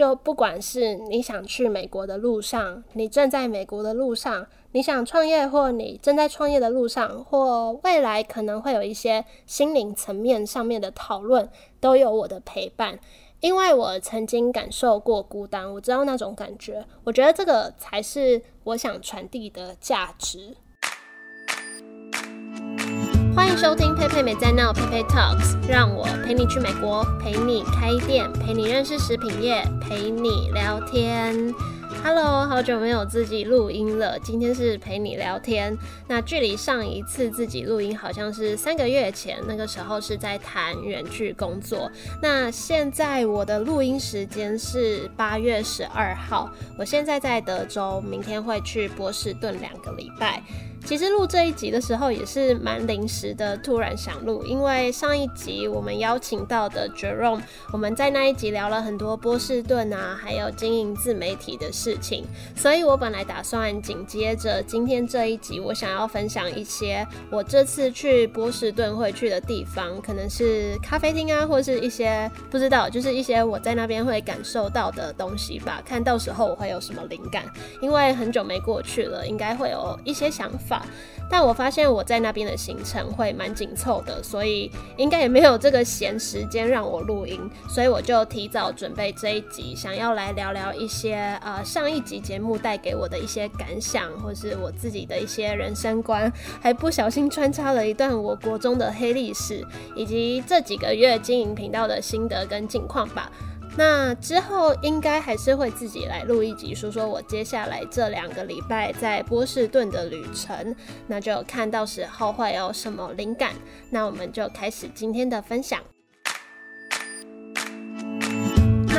就不管是你想去美国的路上，你正在美国的路上，你想创业或你正在创业的路上，或未来可能会有一些心灵层面上面的讨论，都有我的陪伴。因为我曾经感受过孤单，我知道那种感觉。我觉得这个才是我想传递的价值。欢迎收听佩佩没在闹，佩佩 Talks，让我陪你去美国，陪你开店，陪你认识食品业，陪你聊天。Hello，好久没有自己录音了。今天是陪你聊天。那距离上一次自己录音好像是三个月前，那个时候是在谈远距工作。那现在我的录音时间是八月十二号，我现在在德州，明天会去波士顿两个礼拜。其实录这一集的时候也是蛮临时的，突然想录，因为上一集我们邀请到的 Jerome，我们在那一集聊了很多波士顿啊，还有经营自媒体的事情，所以我本来打算紧接着今天这一集，我想要分享一些我这次去波士顿会去的地方，可能是咖啡厅啊，或是一些不知道，就是一些我在那边会感受到的东西吧，看到时候我会有什么灵感，因为很久没过去了，应该会有一些想法。法，但我发现我在那边的行程会蛮紧凑的，所以应该也没有这个闲时间让我录音，所以我就提早准备这一集，想要来聊聊一些呃上一集节目带给我的一些感想，或是我自己的一些人生观，还不小心穿插了一段我国中的黑历史，以及这几个月经营频道的心得跟近况吧。那之后应该还是会自己来录一集，说说我接下来这两个礼拜在波士顿的旅程，那就看到时候会有什么灵感，那我们就开始今天的分享。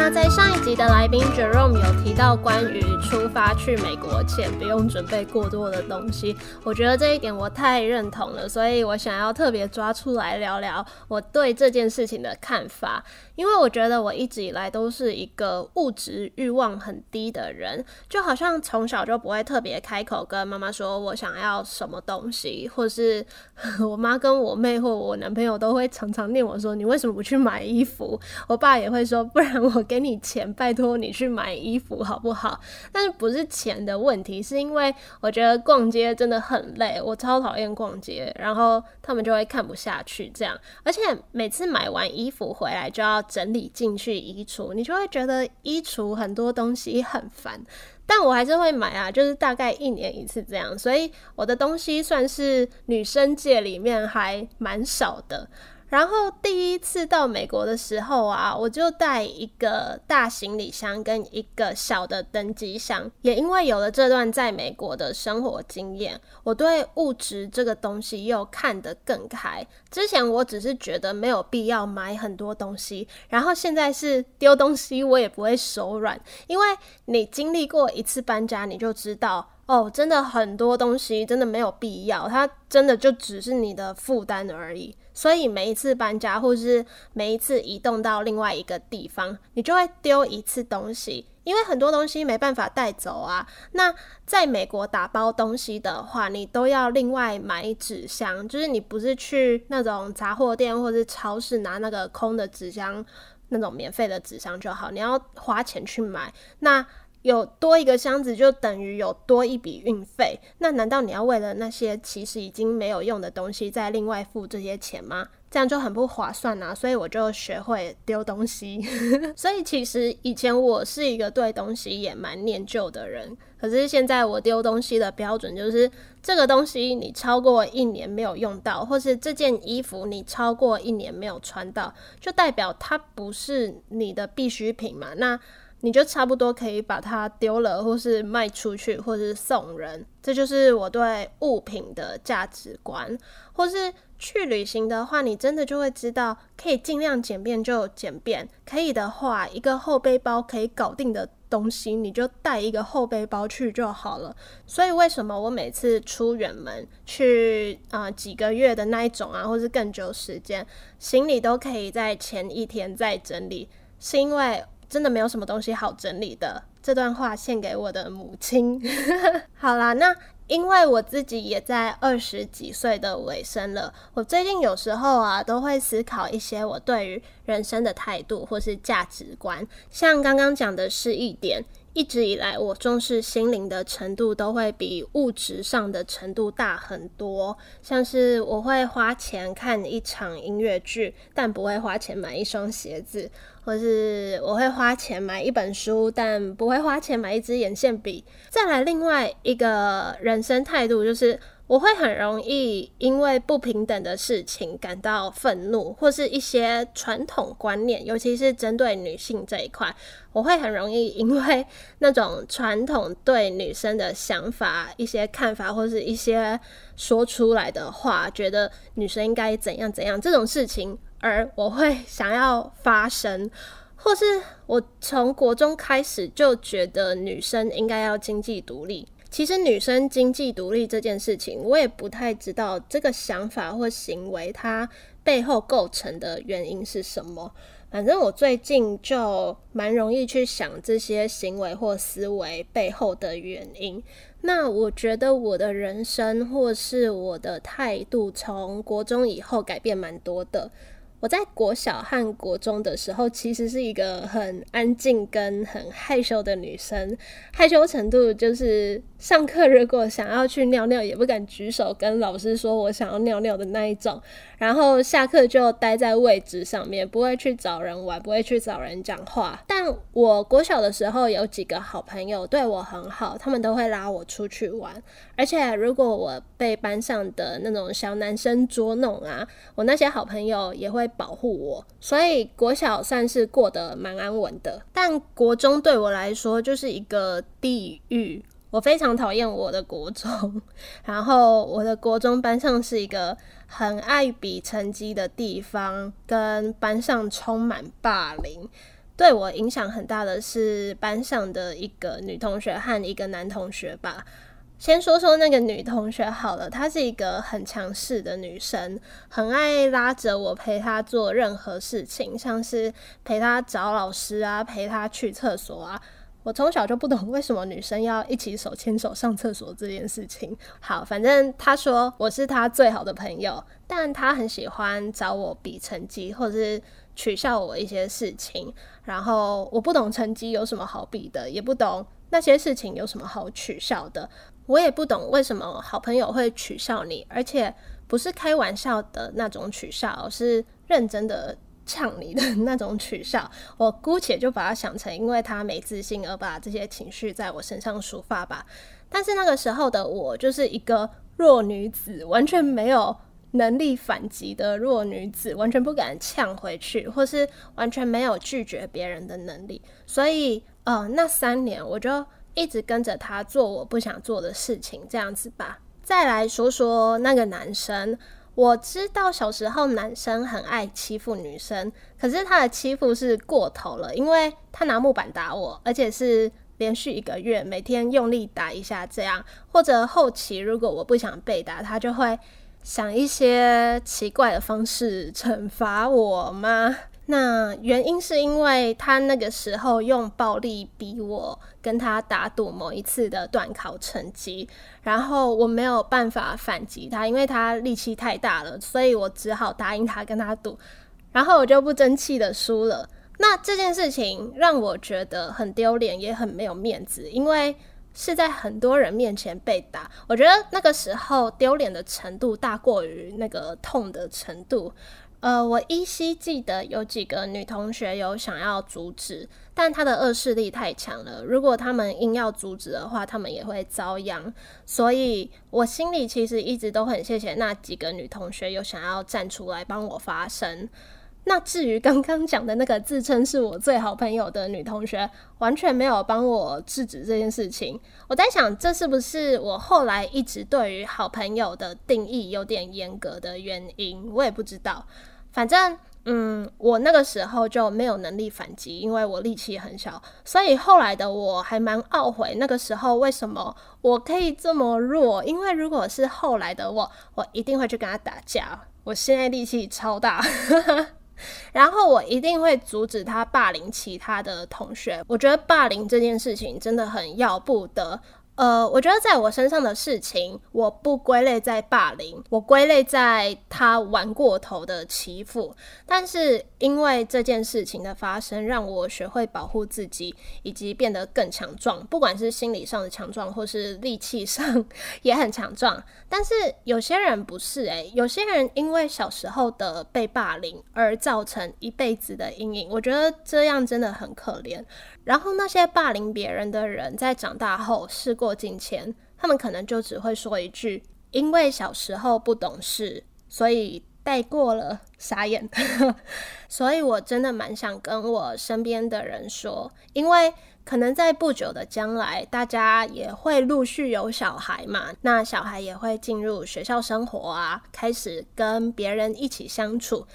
那在上一集的来宾 Jerome 有提到关于出发去美国前不用准备过多的东西，我觉得这一点我太认同了，所以我想要特别抓出来聊聊我对这件事情的看法。因为我觉得我一直以来都是一个物质欲望很低的人，就好像从小就不会特别开口跟妈妈说我想要什么东西，或是 我妈跟我妹或我男朋友都会常常念我说你为什么不去买衣服？我爸也会说不然我给你钱，拜托你去买衣服好不好？但是不是钱的问题，是因为我觉得逛街真的很累，我超讨厌逛街，然后他们就会看不下去这样，而且每次买完衣服回来就要。整理进去衣橱，你就会觉得衣橱很多东西很烦，但我还是会买啊，就是大概一年一次这样，所以我的东西算是女生界里面还蛮少的。然后第一次到美国的时候啊，我就带一个大行李箱跟一个小的登机箱。也因为有了这段在美国的生活经验，我对物质这个东西又看得更开。之前我只是觉得没有必要买很多东西，然后现在是丢东西我也不会手软，因为你经历过一次搬家，你就知道。哦，真的很多东西真的没有必要，它真的就只是你的负担而已。所以每一次搬家，或是每一次移动到另外一个地方，你就会丢一次东西，因为很多东西没办法带走啊。那在美国打包东西的话，你都要另外买纸箱，就是你不是去那种杂货店或者超市拿那个空的纸箱，那种免费的纸箱就好，你要花钱去买那。有多一个箱子就等于有多一笔运费，那难道你要为了那些其实已经没有用的东西再另外付这些钱吗？这样就很不划算啊！所以我就学会丢东西。所以其实以前我是一个对东西也蛮念旧的人，可是现在我丢东西的标准就是这个东西你超过一年没有用到，或是这件衣服你超过一年没有穿到，就代表它不是你的必需品嘛？那。你就差不多可以把它丢了，或是卖出去，或是送人。这就是我对物品的价值观。或是去旅行的话，你真的就会知道，可以尽量简便就简便。可以的话，一个后背包可以搞定的东西，你就带一个后背包去就好了。所以为什么我每次出远门去啊几个月的那一种啊，或是更久时间，行李都可以在前一天再整理，是因为。真的没有什么东西好整理的。这段话献给我的母亲。好啦，那因为我自己也在二十几岁的尾声了，我最近有时候啊，都会思考一些我对于人生的态度或是价值观。像刚刚讲的是一点，一直以来我重视心灵的程度都会比物质上的程度大很多。像是我会花钱看一场音乐剧，但不会花钱买一双鞋子。或是我会花钱买一本书，但不会花钱买一支眼线笔。再来，另外一个人生态度就是，我会很容易因为不平等的事情感到愤怒，或是一些传统观念，尤其是针对女性这一块，我会很容易因为那种传统对女生的想法、一些看法，或是一些说出来的话，觉得女生应该怎样怎样这种事情。而我会想要发声，或是我从国中开始就觉得女生应该要经济独立。其实女生经济独立这件事情，我也不太知道这个想法或行为它背后构成的原因是什么。反正我最近就蛮容易去想这些行为或思维背后的原因。那我觉得我的人生或是我的态度，从国中以后改变蛮多的。我在国小和国中的时候，其实是一个很安静跟很害羞的女生，害羞程度就是上课如果想要去尿尿，也不敢举手跟老师说我想要尿尿的那一种。然后下课就待在位置上面，不会去找人玩，不会去找人讲话。但我国小的时候有几个好朋友对我很好，他们都会拉我出去玩。而且如果我被班上的那种小男生捉弄啊，我那些好朋友也会保护我。所以国小算是过得蛮安稳的。但国中对我来说就是一个地狱。我非常讨厌我的国中，然后我的国中班上是一个很爱比成绩的地方，跟班上充满霸凌。对我影响很大的是班上的一个女同学和一个男同学吧。先说说那个女同学好了，她是一个很强势的女生，很爱拉着我陪她做任何事情，像是陪她找老师啊，陪她去厕所啊。我从小就不懂为什么女生要一起手牵手上厕所这件事情。好，反正她说我是她最好的朋友，但她很喜欢找我比成绩，或者是取笑我一些事情。然后我不懂成绩有什么好比的，也不懂那些事情有什么好取笑的。我也不懂为什么好朋友会取笑你，而且不是开玩笑的那种取笑，是认真的。呛你的 那种取笑，我姑且就把它想成因为他没自信而把这些情绪在我身上抒发吧。但是那个时候的我就是一个弱女子，完全没有能力反击的弱女子，完全不敢呛回去，或是完全没有拒绝别人的能力。所以，呃，那三年我就一直跟着他做我不想做的事情，这样子吧。再来说说那个男生。我知道小时候男生很爱欺负女生，可是他的欺负是过头了，因为他拿木板打我，而且是连续一个月，每天用力打一下这样。或者后期如果我不想被打，他就会想一些奇怪的方式 惩罚我吗？那原因是因为他那个时候用暴力逼我跟他打赌某一次的段考成绩，然后我没有办法反击他，因为他力气太大了，所以我只好答应他跟他赌，然后我就不争气的输了。那这件事情让我觉得很丢脸，也很没有面子，因为是在很多人面前被打，我觉得那个时候丢脸的程度大过于那个痛的程度。呃，我依稀记得有几个女同学有想要阻止，但她的恶势力太强了。如果他们硬要阻止的话，他们也会遭殃。所以我心里其实一直都很谢谢那几个女同学有想要站出来帮我发声。那至于刚刚讲的那个自称是我最好朋友的女同学，完全没有帮我制止这件事情。我在想，这是不是我后来一直对于好朋友的定义有点严格的原因？我也不知道。反正，嗯，我那个时候就没有能力反击，因为我力气很小，所以后来的我还蛮懊悔那个时候为什么我可以这么弱。因为如果是后来的我，我一定会去跟他打架。我现在力气超大。然后我一定会阻止他霸凌其他的同学。我觉得霸凌这件事情真的很要不得。呃，我觉得在我身上的事情，我不归类在霸凌，我归类在他玩过头的欺负。但是因为这件事情的发生，让我学会保护自己，以及变得更强壮，不管是心理上的强壮，或是力气上 也很强壮。但是有些人不是诶，有些人因为小时候的被霸凌而造成一辈子的阴影，我觉得这样真的很可怜。然后那些霸凌别人的人，在长大后是过境迁，他们可能就只会说一句：“因为小时候不懂事，所以带过了。”傻眼。所以我真的蛮想跟我身边的人说，因为可能在不久的将来，大家也会陆续有小孩嘛，那小孩也会进入学校生活啊，开始跟别人一起相处。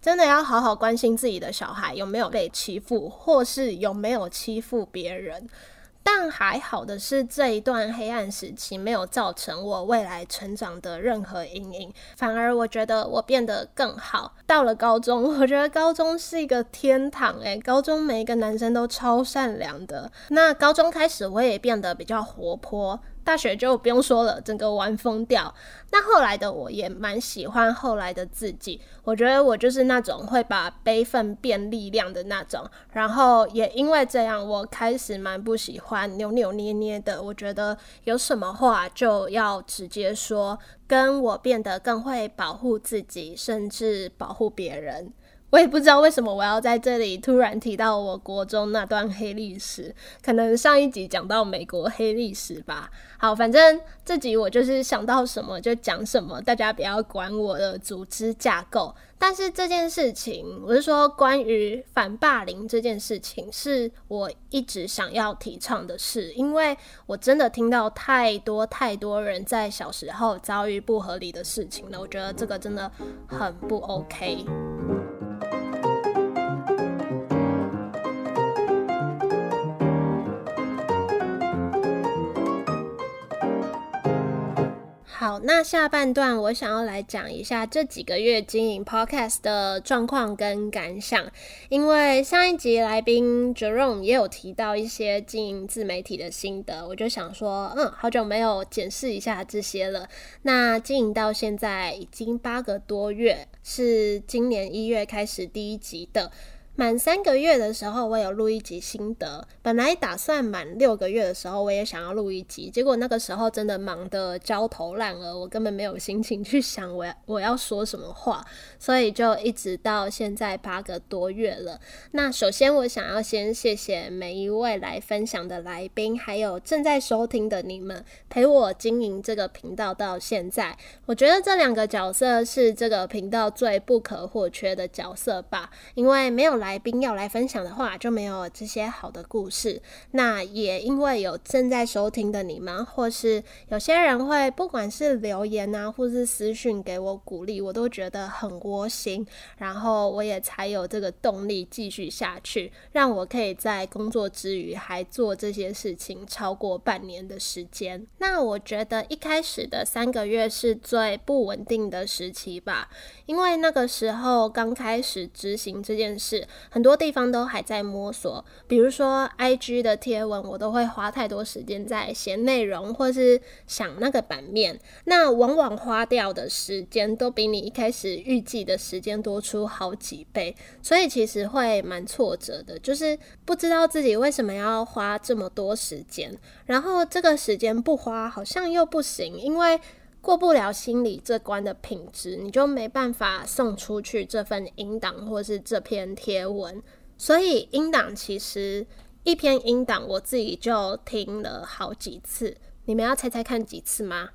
真的要好好关心自己的小孩有没有被欺负，或是有没有欺负别人。但还好的是，这一段黑暗时期没有造成我未来成长的任何阴影，反而我觉得我变得更好。到了高中，我觉得高中是一个天堂诶，高中每一个男生都超善良的。那高中开始，我也变得比较活泼。大学就不用说了，整个玩疯掉。那后来的我也蛮喜欢后来的自己，我觉得我就是那种会把悲愤变力量的那种。然后也因为这样，我开始蛮不喜欢扭扭捏捏的。我觉得有什么话就要直接说，跟我变得更会保护自己，甚至保护别人。我也不知道为什么我要在这里突然提到我国中那段黑历史，可能上一集讲到美国黑历史吧。好，反正这集我就是想到什么就讲什么，大家不要管我的组织架构。但是这件事情，我是说关于反霸凌这件事情，是我一直想要提倡的事，因为我真的听到太多太多人在小时候遭遇不合理的事情了，我觉得这个真的很不 OK。好，那下半段我想要来讲一下这几个月经营 Podcast 的状况跟感想，因为上一集来宾 Jerome 也有提到一些经营自媒体的心得，我就想说，嗯，好久没有检视一下这些了。那经营到现在已经八个多月，是今年一月开始第一集的。满三个月的时候，我有录一集心得。本来打算满六个月的时候，我也想要录一集，结果那个时候真的忙得焦头烂额，我根本没有心情去想我要我要说什么话，所以就一直到现在八个多月了。那首先，我想要先谢谢每一位来分享的来宾，还有正在收听的你们，陪我经营这个频道到现在。我觉得这两个角色是这个频道最不可或缺的角色吧，因为没有来。来宾要来分享的话，就没有这些好的故事。那也因为有正在收听的你们，或是有些人会，不管是留言啊，或是私讯给我鼓励，我都觉得很窝心。然后我也才有这个动力继续下去，让我可以在工作之余还做这些事情超过半年的时间。那我觉得一开始的三个月是最不稳定的时期吧，因为那个时候刚开始执行这件事。很多地方都还在摸索，比如说 I G 的贴文，我都会花太多时间在写内容，或是想那个版面，那往往花掉的时间都比你一开始预计的时间多出好几倍，所以其实会蛮挫折的，就是不知道自己为什么要花这么多时间，然后这个时间不花好像又不行，因为。过不了心理这关的品质，你就没办法送出去这份音档或是这篇贴文。所以音档其实一篇音档，我自己就听了好几次。你们要猜猜看几次吗？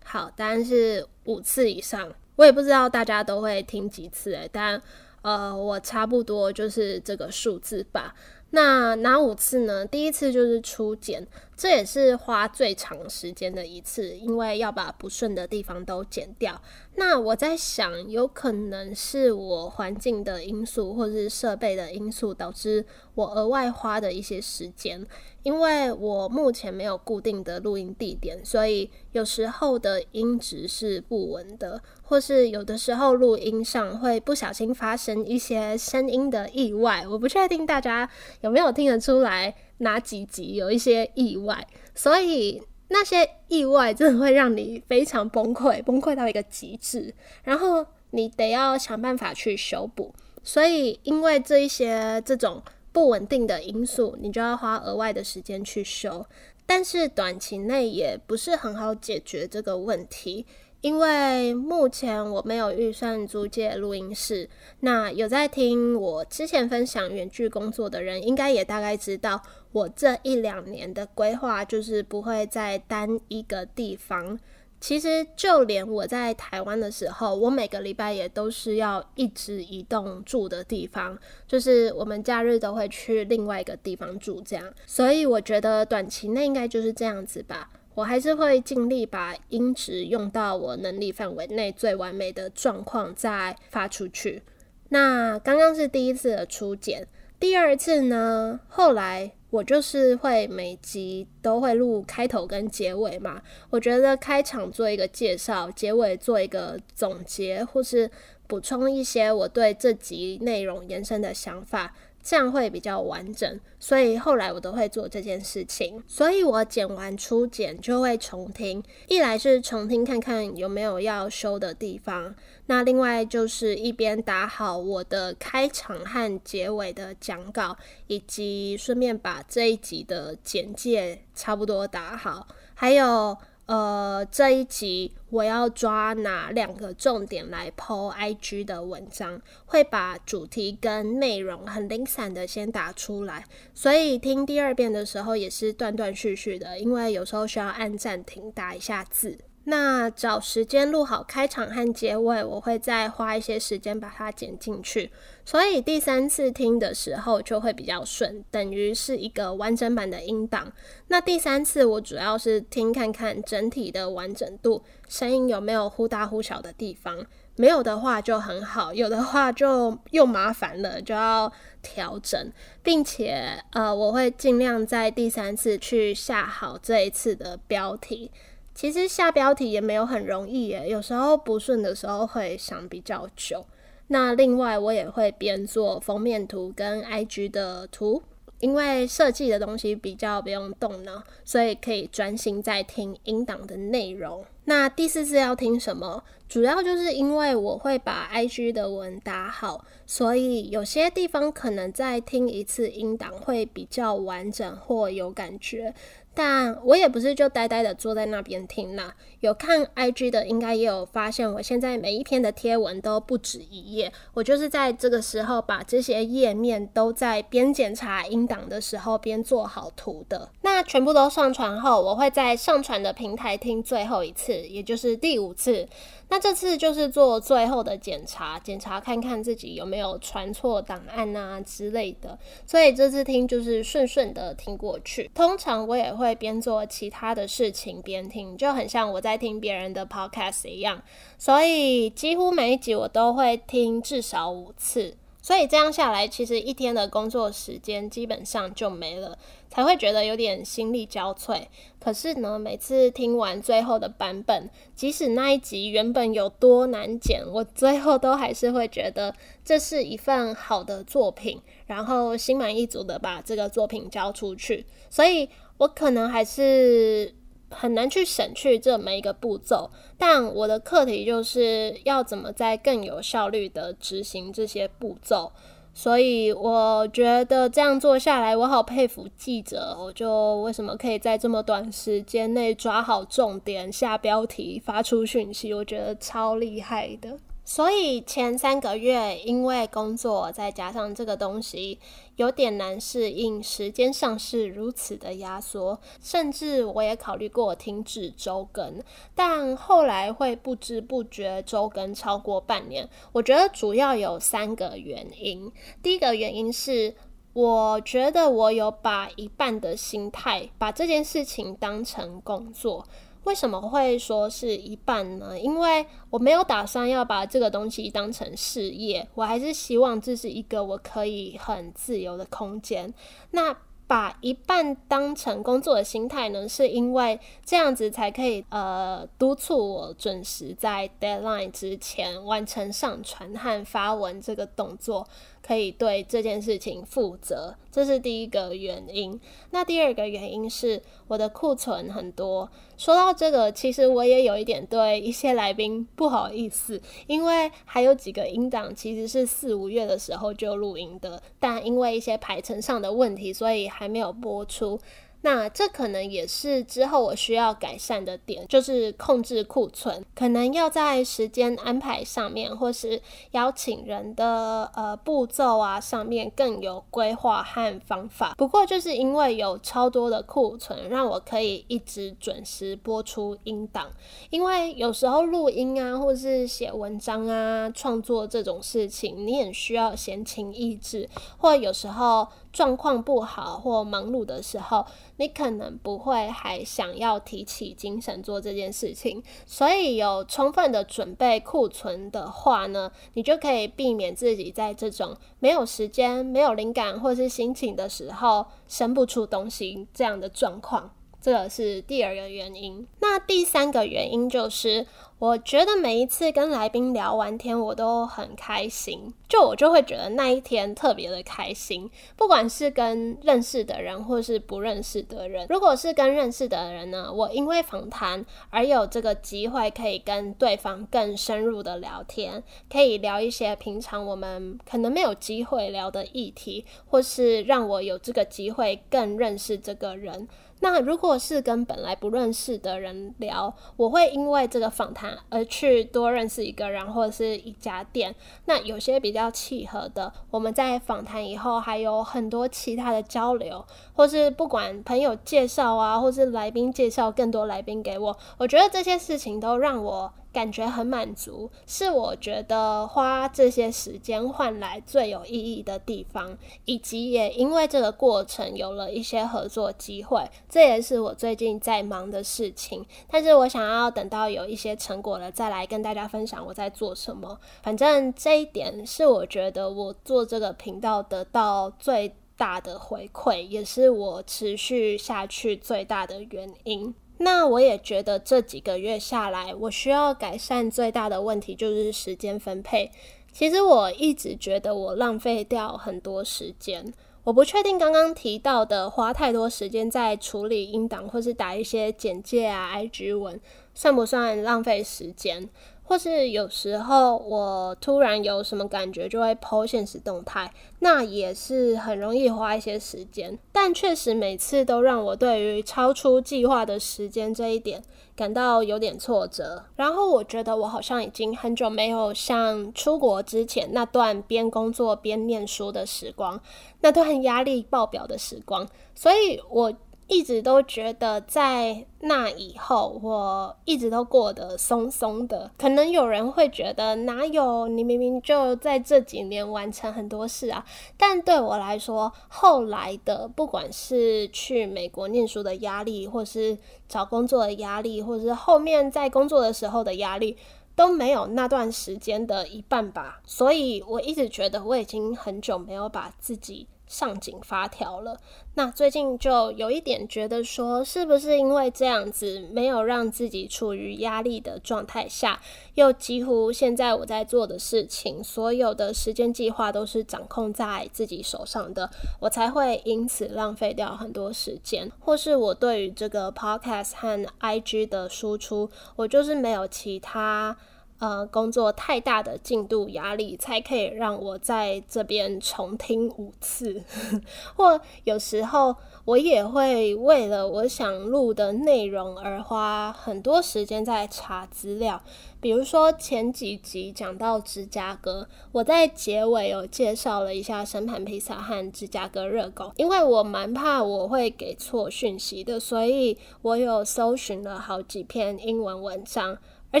好，答案是五次以上。我也不知道大家都会听几次诶，但呃，我差不多就是这个数字吧。那哪五次呢？第一次就是初检。这也是花最长时间的一次，因为要把不顺的地方都剪掉。那我在想，有可能是我环境的因素，或是设备的因素，导致我额外花的一些时间。因为我目前没有固定的录音地点，所以有时候的音质是不稳的，或是有的时候录音上会不小心发生一些声音的意外。我不确定大家有没有听得出来。哪几集有一些意外，所以那些意外真的会让你非常崩溃，崩溃到一个极致，然后你得要想办法去修补。所以因为这一些这种不稳定的因素，你就要花额外的时间去修。但是短期内也不是很好解决这个问题，因为目前我没有预算租借录音室。那有在听我之前分享远距工作的人，应该也大概知道，我这一两年的规划就是不会在单一个地方。其实就连我在台湾的时候，我每个礼拜也都是要一直移动住的地方，就是我们假日都会去另外一个地方住，这样。所以我觉得短期内应该就是这样子吧。我还是会尽力把音质用到我能力范围内最完美的状况再发出去。那刚刚是第一次的初剪，第二次呢，后来。我就是会每集都会录开头跟结尾嘛，我觉得开场做一个介绍，结尾做一个总结，或是补充一些我对这集内容延伸的想法。这样会比较完整，所以后来我都会做这件事情。所以我剪完初剪就会重听，一来是重听看看有没有要修的地方，那另外就是一边打好我的开场和结尾的讲稿，以及顺便把这一集的简介差不多打好，还有。呃，这一集我要抓哪两个重点来剖 IG 的文章，会把主题跟内容很零散的先打出来，所以听第二遍的时候也是断断续续的，因为有时候需要按暂停打一下字。那找时间录好开场和结尾，我会再花一些时间把它剪进去，所以第三次听的时候就会比较顺，等于是一个完整版的音档。那第三次我主要是听看看整体的完整度，声音有没有忽大忽小的地方，没有的话就很好，有的话就又麻烦了，就要调整，并且呃，我会尽量在第三次去下好这一次的标题。其实下标题也没有很容易耶，有时候不顺的时候会想比较久。那另外我也会边做封面图跟 IG 的图，因为设计的东西比较不用动脑，所以可以专心在听音档的内容。那第四次要听什么？主要就是因为我会把 IG 的文打好，所以有些地方可能再听一次音档会比较完整或有感觉。但我也不是就呆呆的坐在那边听啦，有看 IG 的应该也有发现，我现在每一篇的贴文都不止一页，我就是在这个时候把这些页面都在边检查音档的时候边做好图的。那全部都上传后，我会在上传的平台听最后一次，也就是第五次。那这次就是做最后的检查，检查看看自己有没有传错档案啊之类的。所以这次听就是顺顺的听过去。通常我也会会边做其他的事情边听，就很像我在听别人的 podcast 一样。所以几乎每一集我都会听至少五次。所以这样下来，其实一天的工作时间基本上就没了，才会觉得有点心力交瘁。可是呢，每次听完最后的版本，即使那一集原本有多难剪，我最后都还是会觉得这是一份好的作品，然后心满意足的把这个作品交出去。所以我可能还是。很难去省去这每一个步骤，但我的课题就是要怎么在更有效率的执行这些步骤。所以我觉得这样做下来，我好佩服记者，我就为什么可以在这么短时间内抓好重点、下标题、发出讯息，我觉得超厉害的。所以前三个月，因为工作再加上这个东西，有点难适应。时间上是如此的压缩，甚至我也考虑过停止周更，但后来会不知不觉周更超过半年。我觉得主要有三个原因。第一个原因是，我觉得我有把一半的心态把这件事情当成工作。为什么会说是一半呢？因为我没有打算要把这个东西当成事业，我还是希望这是一个我可以很自由的空间。那把一半当成工作的心态呢，是因为这样子才可以呃督促我准时在 deadline 之前完成上传和发文这个动作。可以对这件事情负责，这是第一个原因。那第二个原因是我的库存很多。说到这个，其实我也有一点对一些来宾不好意思，因为还有几个音档其实是四五月的时候就录音的，但因为一些排程上的问题，所以还没有播出。那这可能也是之后我需要改善的点，就是控制库存，可能要在时间安排上面，或是邀请人的呃步骤啊上面更有规划和方法。不过就是因为有超多的库存，让我可以一直准时播出音档。因为有时候录音啊，或是写文章啊、创作这种事情，你很需要闲情逸致，或有时候。状况不好或忙碌的时候，你可能不会还想要提起精神做这件事情。所以有充分的准备库存的话呢，你就可以避免自己在这种没有时间、没有灵感或是心情的时候生不出东西这样的状况。这个是第二个原因。那第三个原因就是。我觉得每一次跟来宾聊完天，我都很开心，就我就会觉得那一天特别的开心。不管是跟认识的人，或是不认识的人，如果是跟认识的人呢，我因为访谈而有这个机会，可以跟对方更深入的聊天，可以聊一些平常我们可能没有机会聊的议题，或是让我有这个机会更认识这个人。那如果是跟本来不认识的人聊，我会因为这个访谈而去多认识一个人或者是一家店。那有些比较契合的，我们在访谈以后还有很多其他的交流，或是不管朋友介绍啊，或是来宾介绍更多来宾给我，我觉得这些事情都让我。感觉很满足，是我觉得花这些时间换来最有意义的地方，以及也因为这个过程有了一些合作机会，这也是我最近在忙的事情。但是我想要等到有一些成果了，再来跟大家分享我在做什么。反正这一点是我觉得我做这个频道得到最大的回馈，也是我持续下去最大的原因。那我也觉得这几个月下来，我需要改善最大的问题就是时间分配。其实我一直觉得我浪费掉很多时间，我不确定刚刚提到的花太多时间在处理音档或是打一些简介啊、IG 文，算不算浪费时间？或是有时候我突然有什么感觉，就会抛现实动态，那也是很容易花一些时间。但确实每次都让我对于超出计划的时间这一点感到有点挫折。然后我觉得我好像已经很久没有像出国之前那段边工作边念书的时光，那段压力爆表的时光，所以我。一直都觉得在那以后，我一直都过得松松的。可能有人会觉得，哪有你明明就在这几年完成很多事啊？但对我来说，后来的不管是去美国念书的压力，或是找工作的压力，或者是后面在工作的时候的压力，都没有那段时间的一半吧。所以我一直觉得，我已经很久没有把自己。上紧发条了，那最近就有一点觉得说，是不是因为这样子没有让自己处于压力的状态下，又几乎现在我在做的事情，所有的时间计划都是掌控在自己手上的，我才会因此浪费掉很多时间，或是我对于这个 podcast 和 IG 的输出，我就是没有其他。呃，工作太大的进度压力，才可以让我在这边重听五次，或有时候我也会为了我想录的内容而花很多时间在查资料。比如说前几集讲到芝加哥，我在结尾有介绍了一下生盘披萨和芝加哥热狗，因为我蛮怕我会给错讯息的，所以我有搜寻了好几篇英文文章。而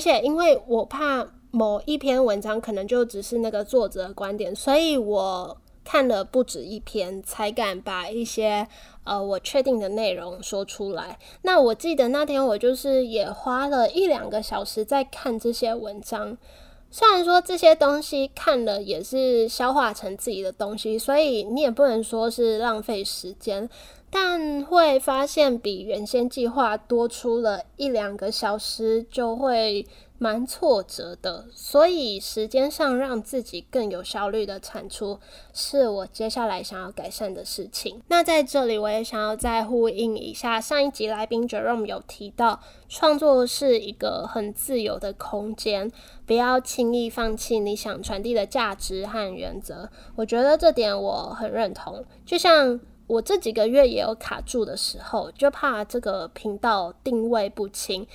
且，因为我怕某一篇文章可能就只是那个作者的观点，所以我看了不止一篇，才敢把一些呃我确定的内容说出来。那我记得那天我就是也花了一两个小时在看这些文章。虽然说这些东西看了也是消化成自己的东西，所以你也不能说是浪费时间。但会发现比原先计划多出了一两个小时，就会。蛮挫折的，所以时间上让自己更有效率的产出，是我接下来想要改善的事情。那在这里，我也想要再呼应一下上一集来宾 Jerome 有提到，创作是一个很自由的空间，不要轻易放弃你想传递的价值和原则。我觉得这点我很认同。就像我这几个月也有卡住的时候，就怕这个频道定位不清。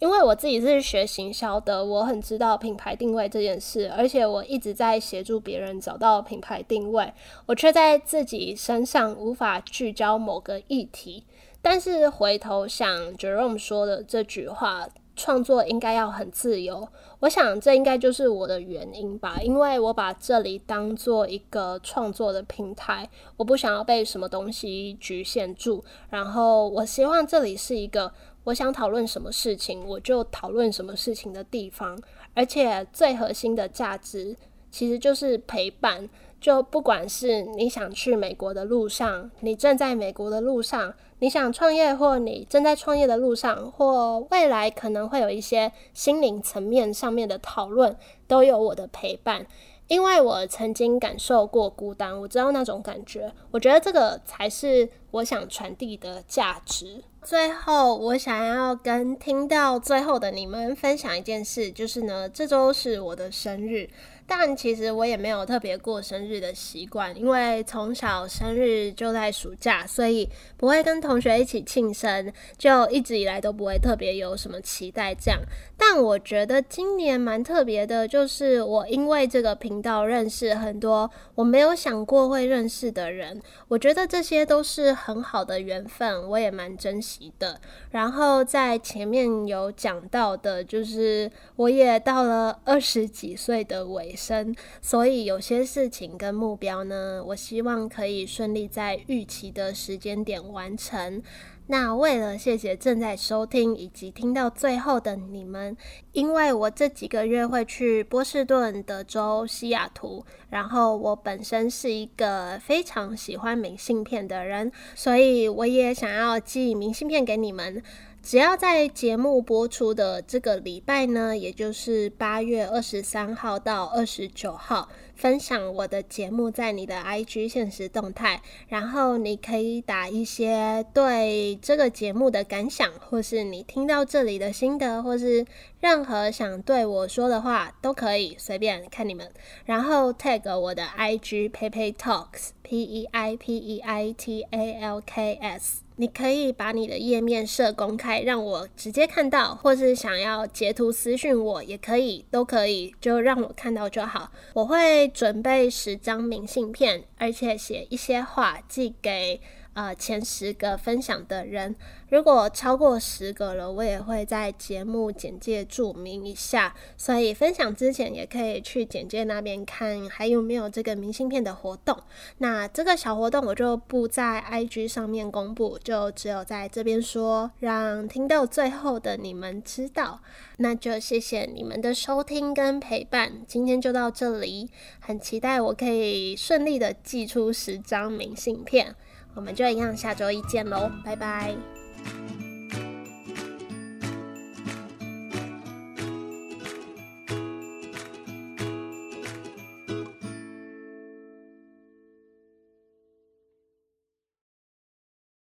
因为我自己是学行销的，我很知道品牌定位这件事，而且我一直在协助别人找到品牌定位，我却在自己身上无法聚焦某个议题。但是回头想 Jerome 说的这句话，创作应该要很自由，我想这应该就是我的原因吧，因为我把这里当做一个创作的平台，我不想要被什么东西局限住，然后我希望这里是一个。我想讨论什么事情，我就讨论什么事情的地方，而且最核心的价值其实就是陪伴。就不管是你想去美国的路上，你正在美国的路上，你想创业或你正在创业的路上，或未来可能会有一些心灵层面上面的讨论，都有我的陪伴。因为我曾经感受过孤单，我知道那种感觉。我觉得这个才是我想传递的价值。最后，我想要跟听到最后的你们分享一件事，就是呢，这周是我的生日。但其实我也没有特别过生日的习惯，因为从小生日就在暑假，所以不会跟同学一起庆生，就一直以来都不会特别有什么期待这样。但我觉得今年蛮特别的，就是我因为这个频道认识很多我没有想过会认识的人，我觉得这些都是很好的缘分，我也蛮珍惜的。然后在前面有讲到的，就是我也到了二十几岁的尾。生，所以有些事情跟目标呢，我希望可以顺利在预期的时间点完成。那为了谢谢正在收听以及听到最后的你们，因为我这几个月会去波士顿、德州、西雅图，然后我本身是一个非常喜欢明信片的人，所以我也想要寄明信片给你们。只要在节目播出的这个礼拜呢，也就是八月二十三号到二十九号，分享我的节目在你的 IG 现实动态，然后你可以打一些对这个节目的感想，或是你听到这里的心得，或是任何想对我说的话，都可以随便看你们，然后 tag 我的 IG Pepe Talks P E I P E I T A L K S。你可以把你的页面设公开，让我直接看到，或是想要截图私讯我也可以，都可以，就让我看到就好。我会准备十张明信片，而且写一些话寄给。呃，前十个分享的人，如果超过十个了，我也会在节目简介注明一下。所以分享之前也可以去简介那边看还有没有这个明信片的活动。那这个小活动我就不在 IG 上面公布，就只有在这边说，让听到最后的你们知道。那就谢谢你们的收听跟陪伴，今天就到这里。很期待我可以顺利的寄出十张明信片。我们就一样下周一见喽拜拜。